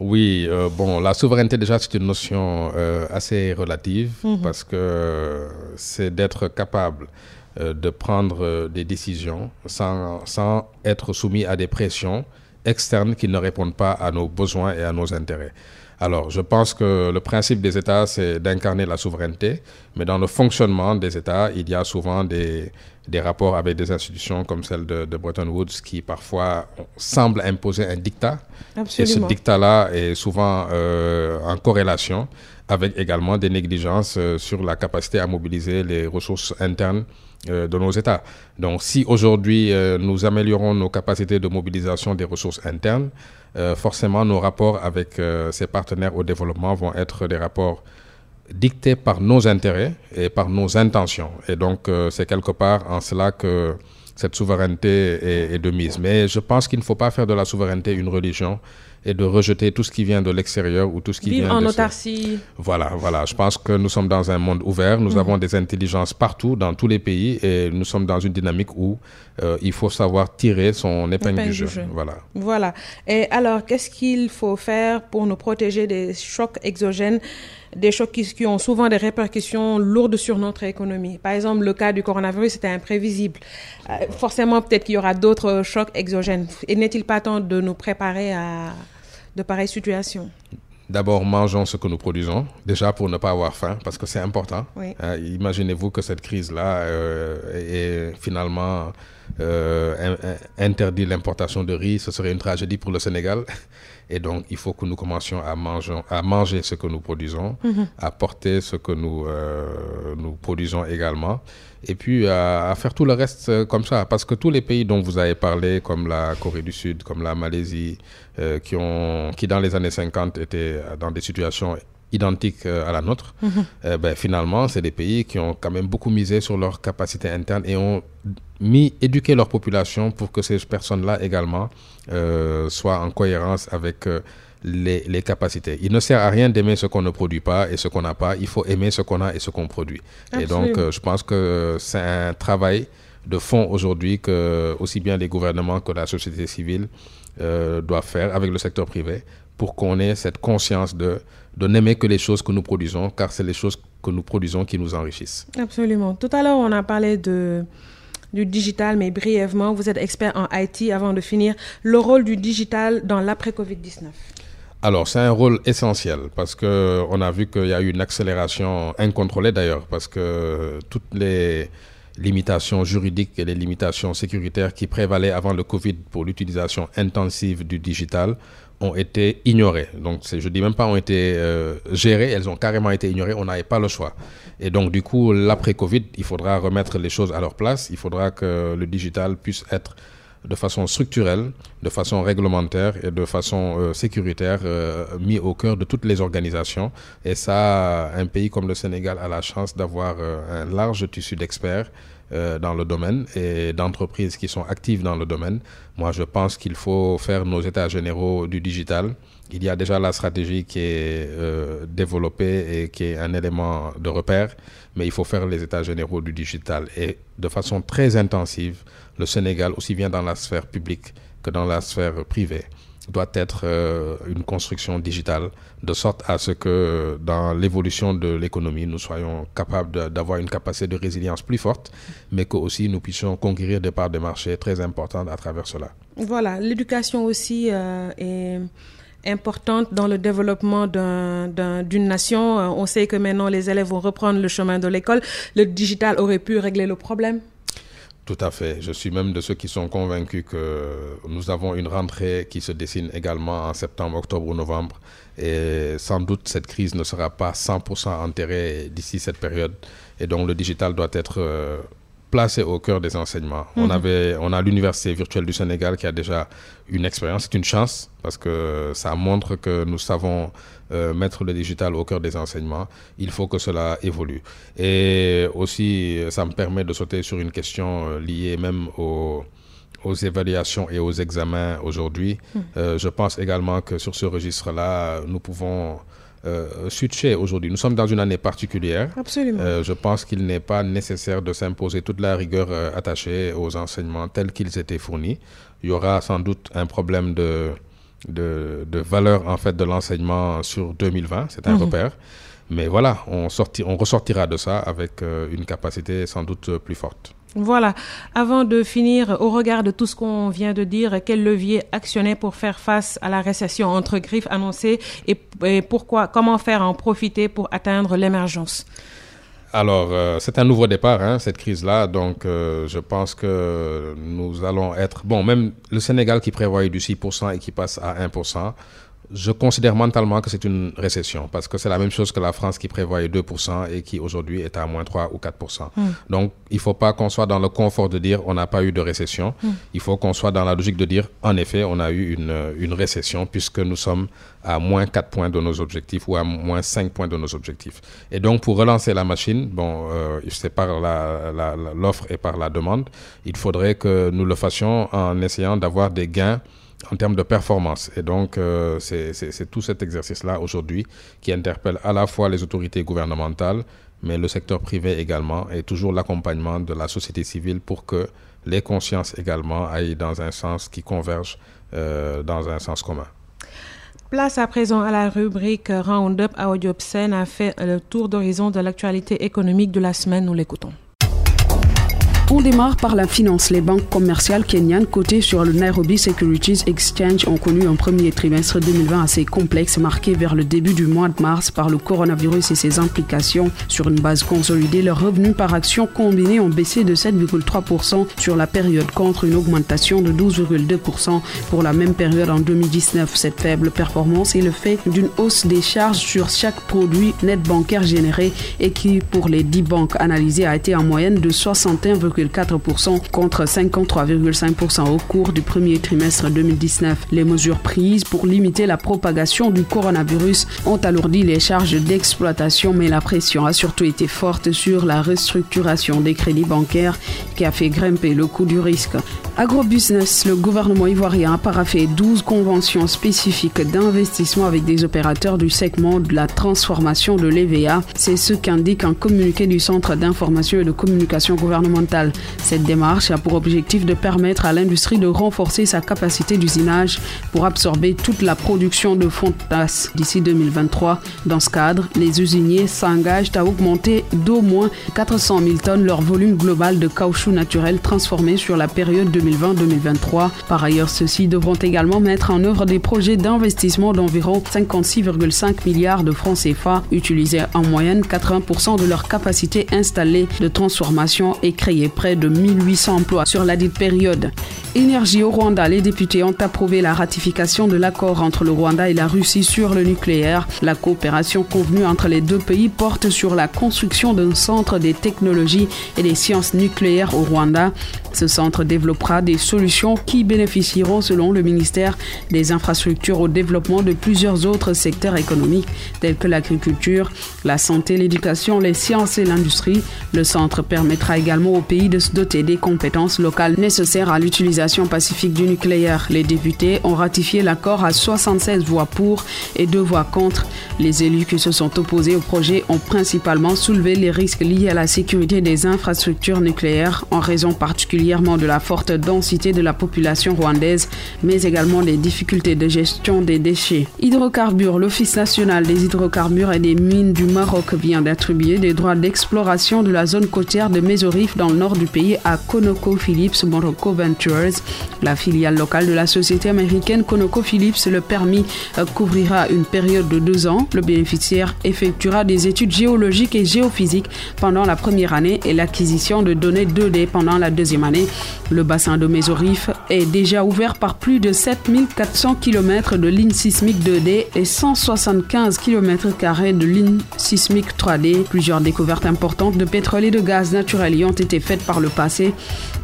Oui, euh, bon, la souveraineté déjà c'est une notion euh, assez relative mhm. parce que c'est d'être capable euh, de prendre des décisions sans, sans être soumis à des pressions externes qui ne répondent pas à nos besoins et à nos intérêts. Alors, je pense que le principe des États, c'est d'incarner la souveraineté, mais dans le fonctionnement des États, il y a souvent des, des rapports avec des institutions comme celle de, Bretton Woods qui parfois semblent imposer un dictat. Et ce dictat-là est souvent euh, en corrélation avec également des négligences euh, sur la capacité à mobiliser les ressources internes euh, de nos États. Donc si aujourd'hui nous améliorons nos capacités de mobilisation des ressources internes, forcément nos rapports avec ces partenaires au développement vont être des rapports dicté par nos intérêts et par nos intentions. Et donc, euh, c'est quelque part en cela que cette souveraineté est, de mise. Mais je pense qu'il ne faut pas faire de la souveraineté une religion et de rejeter tout ce qui vient de l'extérieur ou tout ce qui Vivre vient en autarcie. Voilà, voilà. Je pense que nous sommes dans un monde ouvert. Nous mhm. avons des intelligences partout, dans tous les pays, et nous sommes dans une dynamique où euh, il faut savoir tirer son épingle, du, jeu. Voilà. Voilà. Et alors, qu'est-ce qu'il faut faire pour nous protéger des chocs exogènes? Des chocs qui, ont souvent des répercussions lourdes sur notre économie. Par exemple, le cas du coronavirus, c'était imprévisible. Euh, forcément, peut-être qu'il y aura d'autres chocs exogènes. Et n'est-il pas temps de nous préparer à de pareilles situations? D'abord, mangeons ce que nous produisons, déjà pour ne pas avoir faim, parce que c'est important. Euh, imaginez-vous que cette crise-là euh, est finalement euh, interdit l'importation de riz, ce serait une tragédie pour le Sénégal. Et donc, il faut que nous commencions à manger, à manger ce que nous produisons, mhm. à porter ce que nous, euh, nous produisons également, et puis à, faire tout le reste euh, comme ça. Parce que tous les pays dont vous avez parlé, comme la Corée du Sud, comme la Malaisie, qui, ont, qui dans les années 50 étaient dans des situations identiques à la nôtre, mhm. ben, finalement, c'est des pays qui ont quand même beaucoup misé sur leur capacité interne et ont mis éduquer leur population pour que ces personnes-là également euh, soient en cohérence avec euh, les, les, capacités. Il ne sert à rien d'aimer ce qu'on ne produit pas et ce qu'on n'a pas. Il faut aimer ce qu'on a et ce qu'on produit. Et donc, euh, je pense que c'est un travail de fond aujourd'hui que aussi bien les gouvernements que la société civile doivent faire avec le secteur privé pour qu'on ait cette conscience de, de n'aimer que les choses que nous produisons, car c'est les choses que nous produisons qui nous enrichissent. Absolument. Tout à l'heure, on a parlé de du digital, mais brièvement, vous êtes expert en IT avant de finir. Le rôle du digital dans l'après-Covid-19 alors, c'est un rôle essentiel parce qu'on a vu qu'il y a eu une accélération incontrôlée d'ailleurs, parce que toutes les limitations juridiques et les limitations sécuritaires qui prévalaient avant le Covid pour l'utilisation intensive du digital ont été ignorées. Donc, je dis même pas ont été euh, gérées, elles ont carrément été ignorées, on n'avait pas le choix. Et donc, du coup, l'après-Covid, il faudra remettre les choses à leur place, il faudra que le digital puisse être de façon structurelle, de façon réglementaire et de façon euh, sécuritaire euh, mis au cœur de toutes les organisations. Et ça, un pays comme le Sénégal a la chance d'avoir un large tissu d'experts euh, dans le domaine et d'entreprises qui sont actives dans le domaine. Moi, je pense qu'il faut faire nos états généraux du digital. Il y a déjà la stratégie qui est euh, développée et qui est un élément de repère, mais il faut faire les états généraux du digital. Et de façon très intensive, le Sénégal, aussi bien dans la sphère publique que dans la sphère privée, doit être euh, une construction digitale, de sorte à ce que dans l'évolution de l'économie, nous soyons capables d'avoir une capacité de résilience plus forte, mais que aussi nous puissions conquérir des parts de marché très importantes à travers cela. Voilà, l'éducation aussi euh, est importante dans le développement d'une nation. Euh, on sait que maintenant les élèves vont reprendre le chemin de l'école. Le digital aurait pu régler le problème Tout à fait. Je suis même de ceux qui sont convaincus que nous avons une rentrée qui se dessine également en septembre, octobre ou novembre. Et sans doute, cette crise ne sera pas 100% enterrée d'ici cette période. Et donc, le digital doit être euh, placé au cœur des enseignements. On, mhm. avait, on a l'Université virtuelle du Sénégal qui a déjà une expérience. C'est une chance parce que ça montre que nous savons euh, mettre le digital au cœur des enseignements, il faut que cela évolue. Et aussi, ça me permet de sauter sur une question euh, liée même aux, aux évaluations et aux examens aujourd'hui. Hmm. Euh, je pense également que sur ce registre-là, nous pouvons euh, switcher aujourd'hui. Nous sommes dans une année particulière. Absolument. je pense qu'il n'est pas nécessaire de s'imposer toute la rigueur attachée aux enseignements tels qu'ils étaient fournis. Il y aura sans doute un problème de de, valeur en fait de l'enseignement sur 2020, c'est un mhm. repère. Mais voilà, on, on ressortira de ça avec euh, une capacité sans doute plus forte. Voilà. Avant de finir, au regard de tout ce qu'on vient de dire, quel levier actionner pour faire face à la récession entre griffes annoncées et pourquoi, comment faire en profiter pour atteindre l'émergence? Alors, euh, c'est un nouveau départ, hein, cette crise-là. Donc, euh, je pense que nous allons être... Bon, même le Sénégal qui prévoyait du 6% et qui passe à 1%, je considère mentalement que c'est une récession parce que c'est la même chose que la France qui prévoyait 2% et qui aujourd'hui est à moins 3 ou 4%. Hmm. Donc, il ne faut pas qu'on soit dans le confort de dire on n'a pas eu de récession. Hmm. Il faut qu'on soit dans la logique de dire en effet, on a eu une, une, récession puisque nous sommes à moins 4 points de nos objectifs ou à moins 5 points de nos objectifs. Et donc, pour relancer la machine, bon, euh, c'est par l'offre et par la demande, il faudrait que nous le fassions en essayant d'avoir des gains en termes de performance. Et donc, euh, c'est tout cet exercice-là aujourd'hui qui interpelle à la fois les autorités gouvernementales, mais le secteur privé également, et toujours l'accompagnement de la société civile pour que les consciences également aillent dans un sens qui converge euh, dans un sens commun. Place à présent à la rubrique Roundup. Audiopsen a fait le tour d'horizon de l'actualité économique de la semaine. Nous l'écoutons. On démarre par la finance. Les banques commerciales kenyanes cotées sur le Nairobi Securities Exchange ont connu un premier trimestre 2020 assez complexe, marqué vers le début du mois de mars par le coronavirus et ses implications. Sur une base consolidée, leurs revenus par action combinés ont baissé de 7,3% sur la période contre une augmentation de 12,2% pour la même période en 2019. Cette faible performance est le fait d'une hausse des charges sur chaque produit net bancaire généré et qui, pour les 10 banques analysées, a été en moyenne de 61, contre 53,5% au cours du premier trimestre 2019. Les mesures prises pour limiter la propagation du coronavirus ont alourdi les charges d'exploitation, mais la pression a surtout été forte sur la restructuration des crédits bancaires qui a fait grimper le coût du risque. Agrobusiness, le gouvernement ivoirien a paraffé 12 conventions spécifiques d'investissement avec des opérateurs du segment de la transformation de l'EVA. C'est ce qu'indique un communiqué du Centre d'information et de communication gouvernementale cette démarche a pour objectif de permettre à l'industrie de renforcer sa capacité d'usinage pour absorber toute la production de fonds de tasse d'ici 2023. Dans ce cadre, les usiniers s'engagent à augmenter d'au moins 400 000 tonnes leur volume global de caoutchouc naturel transformé sur la période 2020-2023. Par ailleurs, ceux-ci devront également mettre en œuvre des projets d'investissement d'environ 56,5 milliards de francs CFA, utiliser en moyenne 80% de leur capacité installée de transformation et créer près de 1800 emplois sur la dite période. Énergie au Rwanda, les députés ont approuvé la ratification de l'accord entre le Rwanda et la Russie sur le nucléaire. La coopération convenue entre les deux pays porte sur la construction d'un centre des technologies et des sciences nucléaires au Rwanda. Ce centre développera des solutions qui bénéficieront, selon le ministère des Infrastructures, au développement de plusieurs autres secteurs économiques tels que l'agriculture, la santé, l'éducation, les sciences et l'industrie. Le centre permettra également au pays de se doter des compétences locales nécessaires à l'utilisation pacifique du nucléaire. Les députés ont ratifié l'accord à 76 voix pour et 2 voix contre. Les élus qui se sont opposés au projet ont principalement soulevé les risques liés à la sécurité des infrastructures nucléaires en raison particulière de la forte densité de la population rwandaise, mais également des difficultés de gestion des déchets. Hydrocarbures, l'Office national des hydrocarbures et des mines du Maroc vient d'attribuer des droits d'exploration de la zone côtière de Mesorif dans le nord du pays à ConocoPhillips Morocco Ventures. La filiale locale de la société américaine ConocoPhillips, le permis euh, couvrira une période de deux ans. Le bénéficiaire effectuera des études géologiques et géophysiques pendant la première année et l'acquisition de données 2D pendant la deuxième année. Le bassin de Mésorif est déjà ouvert par plus de 7400 km de lignes sismiques 2D et 175 km de lignes sismiques 3D. Plusieurs découvertes importantes de pétrole et de gaz naturel y ont été faites par le passé.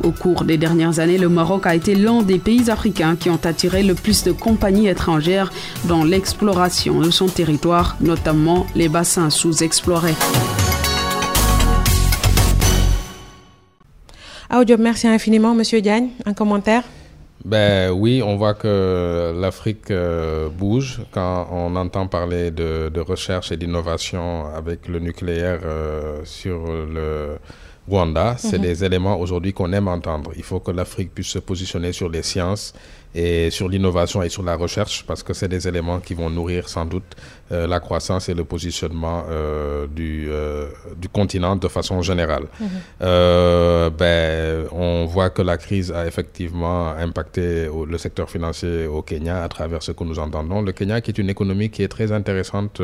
Au cours des dernières années, le Maroc a été l'un des pays africains qui ont attiré le plus de compagnies étrangères dans l'exploration de son territoire, notamment les bassins sous-explorés. Audio, merci infiniment, Monsieur Diagne. Un commentaire? Ben oui, on voit que l'Afrique euh, bouge quand on entend parler de, recherche et d'innovation avec le nucléaire euh, sur le Rwanda. C'est mhm. des éléments aujourd'hui qu'on aime entendre. Il faut que l'Afrique puisse se positionner sur les sciences et sur l'innovation et sur la recherche parce que c'est des éléments qui vont nourrir sans doute euh, la croissance et le positionnement euh, du, euh, du continent de façon générale. Mhm. ben, on voit que la crise a effectivement impacté le secteur financier au Kenya à travers ce que nous entendons. Le Kenya qui est une économie qui est très intéressante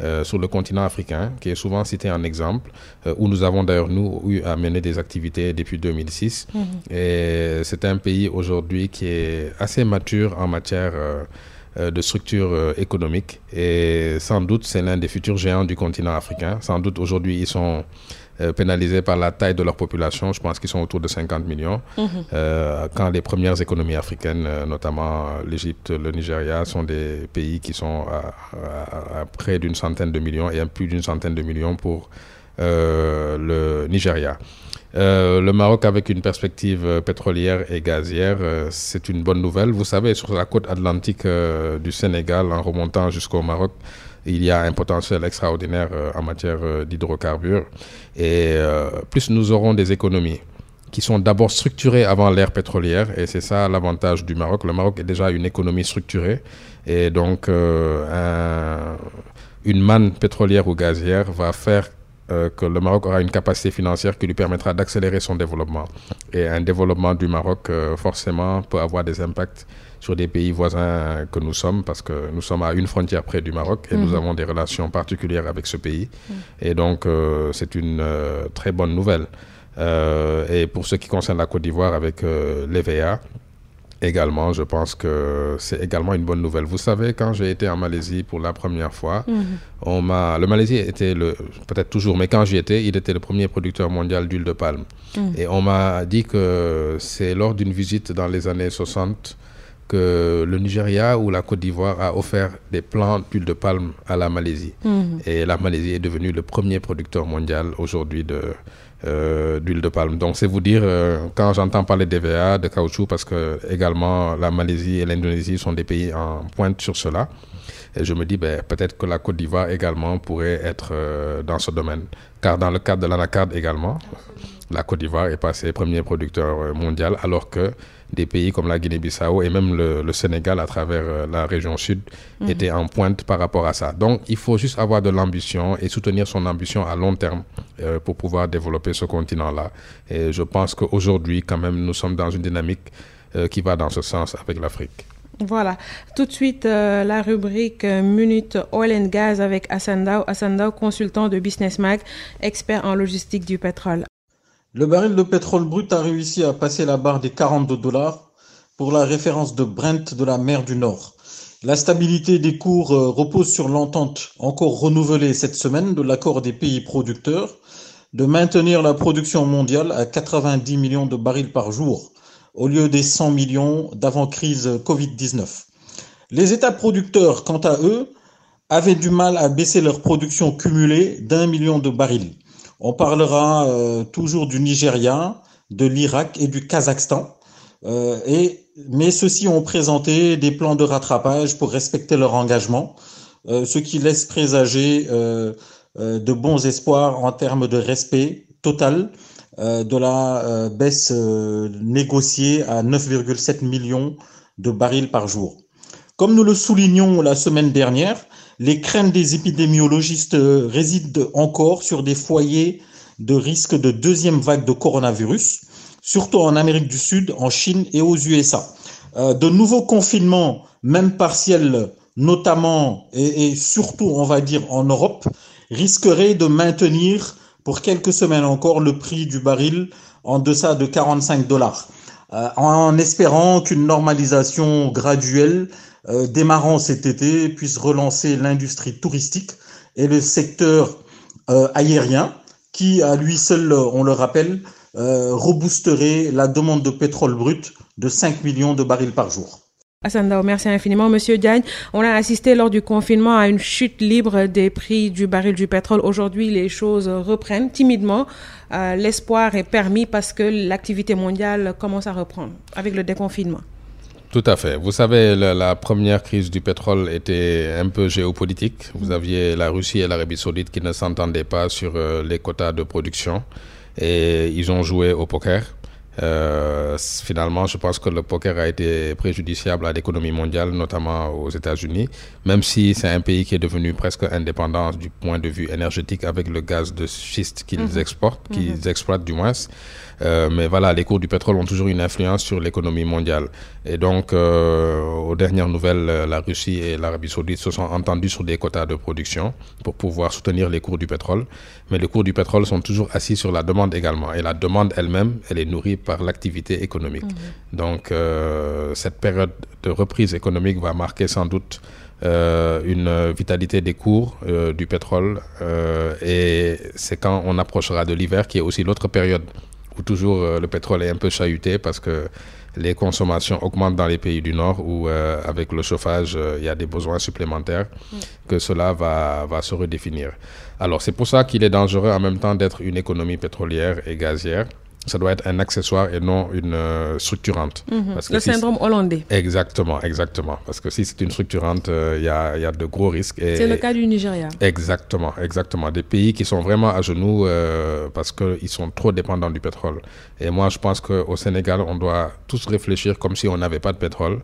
euh, sur le continent africain, qui est souvent cité en exemple, euh, où nous avons d'ailleurs, nous, eu à mener des activités depuis 2006. Mhm. Et c'est un pays aujourd'hui qui est assez mature en matière euh, de structure économique. Et sans doute, c'est l'un des futurs géants du continent africain. Sans doute, aujourd'hui, ils sont euh, pénalisés par la taille de leur population. Je pense qu'ils sont autour de 50 millions. Mhm. Euh, quand les premières économies africaines, euh, notamment l'Égypte, le Nigeria, sont des pays qui sont à, près d'une centaine de millions et à plus d'une centaine de millions pour le Nigeria. le Maroc avec une perspective pétrolière et gazière, c'est une bonne nouvelle. Vous savez, sur la côte atlantique du Sénégal, en remontant jusqu'au Maroc, il y a un potentiel extraordinaire euh, en matière euh, d'hydrocarbures. Et euh, plus nous aurons des économies qui sont d'abord structurées avant l'ère pétrolière, et c'est ça l'avantage du Maroc. Le Maroc est déjà une économie structurée, et donc une manne pétrolière ou gazière va faire que le Maroc aura une capacité financière qui lui permettra d'accélérer son développement. Et un développement du Maroc, forcément, peut avoir des impacts sur des pays voisins que nous sommes, parce que nous sommes à une frontière près du Maroc et nous mhm. avons des relations particulières avec ce pays. Mhm. Et donc, euh, c'est une euh, très bonne nouvelle. Euh, et pour ce qui concerne la Côte d'Ivoire avec l'EVA, également, je pense que c'est également une bonne nouvelle. Vous savez, quand j'ai été en Malaisie pour la première fois, mhm. on m'a, le Malaisie était le, peut-être toujours, mais quand j'y étais, il était le premier producteur mondial d'huile de palme. Et on m'a dit que c'est lors d'une visite dans les années 60 que le Nigeria ou la Côte d'Ivoire a offert des plants d'huile de palme à la Malaisie. Mhm. Et la Malaisie est devenue le premier producteur mondial aujourd'hui de, euh, d'huile de palme. Donc c'est vous dire, euh, quand j'entends parler d'EVA, de caoutchouc, parce que également la Malaisie et l'Indonésie sont des pays en pointe sur cela, et je me dis ben, peut-être que la Côte d'Ivoire également pourrait être euh, dans ce domaine. Car dans le cadre de l'anacarde également, la Côte d'Ivoire est passée premier producteur mondial, alors que des pays comme la Guinée-Bissau et même le, Sénégal à travers euh, la région sud mhm. étaient en pointe par rapport à ça. Donc il faut juste avoir de l'ambition et soutenir son ambition à long terme euh, pour pouvoir développer ce continent-là. Et je pense qu'aujourd'hui, quand même, nous sommes dans une dynamique euh, qui va dans ce sens avec l'Afrique. Voilà. Tout de suite, la rubrique Minute Oil and Gas avec Assandao. Assandao, consultant de Business Mag, expert en logistique du pétrole. Le baril de pétrole brut a réussi à passer la barre des 42 dollars pour la référence de Brent de la mer du Nord. La stabilité des cours euh, repose sur l'entente encore renouvelée cette semaine de l'accord des pays producteurs de maintenir la production mondiale à 90 millions de barils par jour au lieu des 100 millions d'avant-crise Covid-19. Les États producteurs, quant à eux, avaient du mal à baisser leur production cumulée d'un million de barils. On parlera euh, toujours du Nigeria, de l'Irak et du Kazakhstan. Euh, mais ceux-ci ont présenté des plans de rattrapage pour respecter leur engagement, euh, ce qui laisse présager de bons espoirs en termes de respect total de la baisse négociée à 9,7 millions de barils par jour. Comme nous le soulignions la semaine dernière, les craintes des épidémiologistes résident encore sur des foyers de risque de deuxième vague de coronavirus, surtout en Amérique du Sud, en Chine et aux USA. Euh, de nouveaux confinements, même partiels, notamment et, surtout, on va dire, en Europe, risqueraient de maintenir pour quelques semaines encore le prix du baril en deçà de 45 dollars, euh, en espérant qu'une normalisation graduelle euh, démarrant cet été puisse relancer l'industrie touristique et le secteur aérien qui, à lui seul, on le rappelle, euh, reboosterait la demande de pétrole brut de 5 millions de barils par jour. Assandao, merci infiniment. Monsieur Diagne, on a assisté lors du confinement à une chute libre des prix du baril du pétrole. Aujourd'hui, les choses reprennent timidement. Euh, l'espoir est permis parce que l'activité mondiale commence à reprendre avec le déconfinement. Tout à fait. Vous savez, la, première crise du pétrole était un peu géopolitique. Vous aviez la Russie et l'Arabie saoudite qui ne s'entendaient pas sur euh, les quotas de production et ils ont joué au poker. Euh, finalement, je pense que le poker a été préjudiciable à l'économie mondiale, notamment aux États-Unis, même si c'est un pays qui est devenu presque indépendant du point de vue énergétique avec le gaz de schiste qu'ils mhm. exportent, qu'ils mhm. exploitent du moins. Euh, mais voilà, les cours du pétrole ont toujours une influence sur l'économie mondiale. Et donc, euh, aux dernières nouvelles, euh, la Russie et l'Arabie saoudite se sont entendus sur des quotas de production pour pouvoir soutenir les cours du pétrole. Mais les cours du pétrole sont toujours assis sur la demande également. Et la demande elle-même, elle est nourrie par l'activité économique. Mhm. Donc, cette période de reprise économique va marquer sans doute une vitalité des cours du pétrole et c'est quand on approchera de l'hiver qui est aussi l'autre période où toujours euh, le pétrole est un peu chahuté parce que les consommations augmentent dans les pays du Nord où euh, avec le chauffage, euh, il y a des besoins supplémentaires, mm. que cela va, va se redéfinir. Alors c'est pour ça qu'il est dangereux en même temps d'être une économie pétrolière et gazière ça doit être un accessoire et non une euh, structurante. Mhm. le syndrome hollandais. Exactement, exactement. Parce que si c'est une structurante, euh, il y, a, y, a, de gros risques. C'est le cas du Nigeria. Exactement, exactement. Des pays qui sont vraiment à genoux euh, parce qu'ils sont trop dépendants du pétrole. Et moi, je pense qu'au Sénégal, on doit tous réfléchir comme si on n'avait pas de pétrole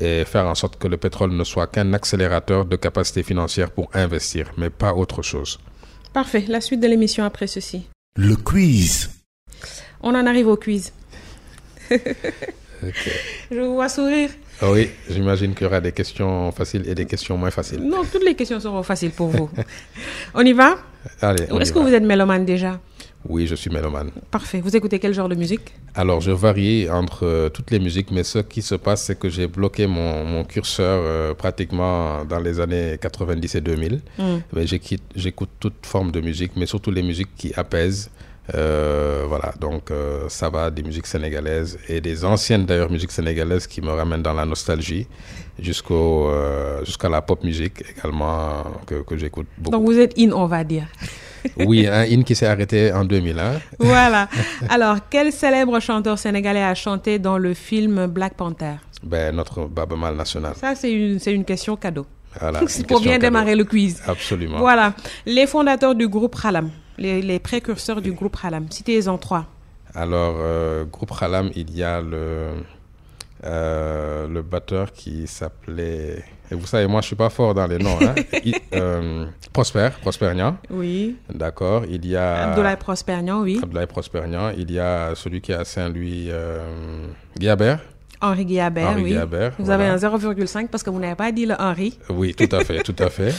et faire en sorte que le pétrole ne soit qu'un accélérateur de capacité financière pour investir, mais pas autre chose. Parfait. La suite de l'émission après ceci. Le quiz. On en arrive au quiz. Je vous vois sourire. Ah oui, j'imagine qu'il y aura des questions faciles et des questions moins faciles. Non, toutes les questions seront faciles pour vous. on y va? Allez. Est-ce que vous êtes mélomane déjà? Oui, je suis mélomane. Parfait. Vous écoutez quel genre de musique? Alors, je varie entre euh, toutes les musiques, mais ce qui se passe, c'est que j'ai bloqué mon, curseur euh, pratiquement dans les années 90 et 2000. Hmm. J'écoute toute forme de musique, mais surtout les musiques qui apaisent euh, voilà, donc euh, ça va des musiques sénégalaises et des anciennes d'ailleurs musiques sénégalaises qui me ramènent dans la nostalgie jusqu'au euh, jusqu'à la pop musique également que, que j'écoute beaucoup. Donc vous êtes in, on va dire. oui, un in qui s'est arrêté en 2001. voilà. Alors, quel célèbre chanteur sénégalais a chanté dans le film Black Panther? Ben, Notre Baba Mal national. Ça, c'est une, une question cadeau. Voilà, pour bien démarrer le quiz. Absolument. Voilà. Les fondateurs du groupe Khalam les, précurseurs du groupe Halam Citez-en trois. Alors, euh, groupe Halam, il y a le, euh, le batteur qui s'appelait. Et vous savez, moi, je suis pas fort dans les noms. Hein. Euh, Prosper, Prospernian. Oui. D'accord. Il y a. Abdoulaye Prospernian, oui. Abdoulaye Prospernian. Il y a celui qui est à Saint-Louis, Guillabert. Henri Guillabert, oui. vous avez un 0,5 parce que vous n'avez pas dit le Henri. Oui, tout à fait, tout à fait.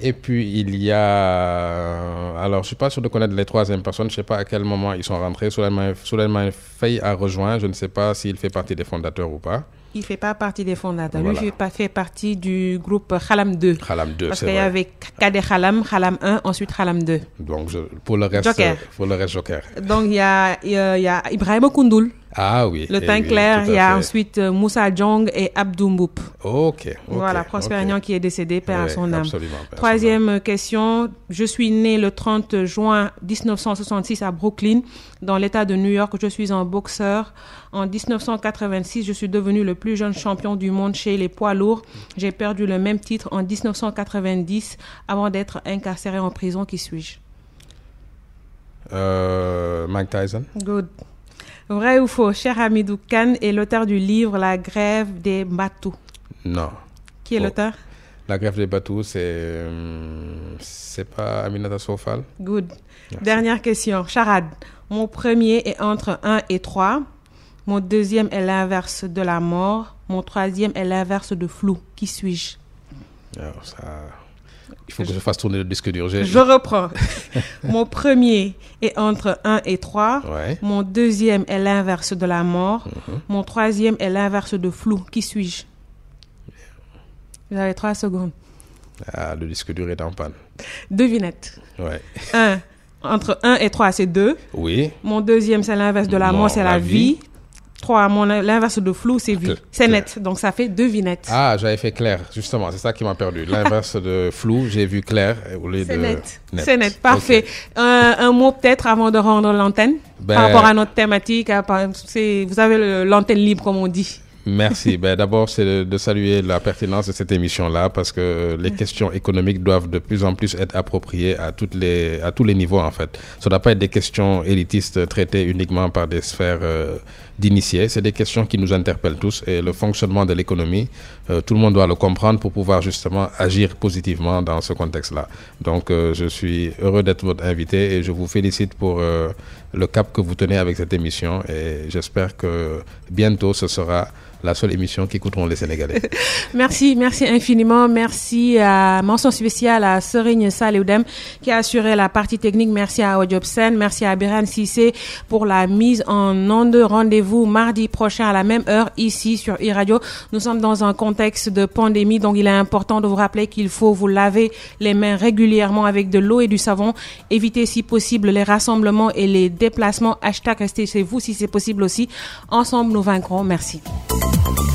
Et puis, il y a. Alors, je ne suis pas sûr de connaître les troisième personnes. Je ne sais pas à quel moment ils sont rentrés. Souleymane Faye a rejoint. Je ne sais pas s'il fait partie des fondateurs ou pas. Il ne fait pas partie des fondateurs. Lui, il fait, fait partie du groupe Khalam 2. Khalam 2, Parce qu'il y avait Kader Khalam, Khalam 1, ensuite Khalam 2. Donc, pour, le reste, Joker. pour le reste, Joker. Donc, il y a, il y a Ibrahim Koundoul. Ah oui. Le teint clair, il y a ensuite euh, Moussa Djong et Abdou Mboup. Ok. voilà, Prosper qui est décédé, père à son âme. Absolument. Troisième question. Je suis né le 30 juin 1966 à Brooklyn, dans l'État de New York. Je suis un boxeur. En 1986, je suis devenu le plus jeune champion du monde chez les poids lourds. J'ai perdu le même titre en 1990 avant d'être incarcéré en prison. Qui suis-je? Euh, Mike Tyson. Good. Vrai ou faux, Cher Hamidou Khan est l'auteur du livre La grève des bateaux. Non. Qui est l'auteur? La grève des bateaux, c'est. Hum, c'est pas Aminata Sofal? Good. Dernière question. Charade. Mon premier est entre 1 et 3. Mon deuxième est l'inverse de la mort. Mon troisième est l'inverse de flou. Qui suis-je? Ça... Il faut que je fasse tourner le disque dur. Je reprends. Mon premier est entre 1 et 3. Mon deuxième est l'inverse de la mort. Mhm. Mon troisième est l'inverse de flou. Qui suis-je? Vous avez trois secondes. Ah, le disque dur est en panne. Devinette. Ouais. 1. Entre 1 et 3, c'est 2. Oui. Mon deuxième, c'est l'inverse de la mort, c'est la, vie. 3. L'inverse de flou, c'est vie. C'est net. Donc ça fait deux vignettes. Ah, j'avais fait clair, justement. C'est ça qui m'a perdu. L'inverse de flou, j'ai vu clair au lieu de. C'est net. C'est net. Parfait. un mot peut-être avant de rendre l'antenne par ben, rapport à notre thématique. Vous avez l'antenne libre, comme on dit. Merci. ben, D'abord, c'est de, saluer la pertinence de cette émission-là parce que les questions économiques doivent de plus en plus être appropriées à, toutes les, à tous les niveaux, en fait. Ça ne doit pas être des questions élitistes traitées uniquement par des sphères euh, d'initiés. C'est des questions qui nous interpellent tous et le fonctionnement de l'économie, euh, tout le monde doit le comprendre pour pouvoir justement agir positivement dans ce contexte-là. Donc, euh, je suis heureux d'être votre invité et je vous félicite pour le cap que vous tenez avec cette émission et j'espère que bientôt ce sera la seule émission qu'écouteront les Sénégalais. merci, merci infiniment. Merci à mention spéciale à Serigne Saleudem qui a assuré la partie technique. Merci à Sen. Merci à Biran Sissé pour la mise en onde. Rendez-vous mardi prochain à la même heure ici sur e-radio. Nous sommes dans un contexte de pandémie, donc il est important de vous rappeler qu'il faut vous laver les mains régulièrement avec de l'eau et du savon. Évitez si possible les rassemblements et les déplacements. Hashtag restez chez vous si c'est possible aussi. Ensemble, nous vaincrons. Merci. Thank you.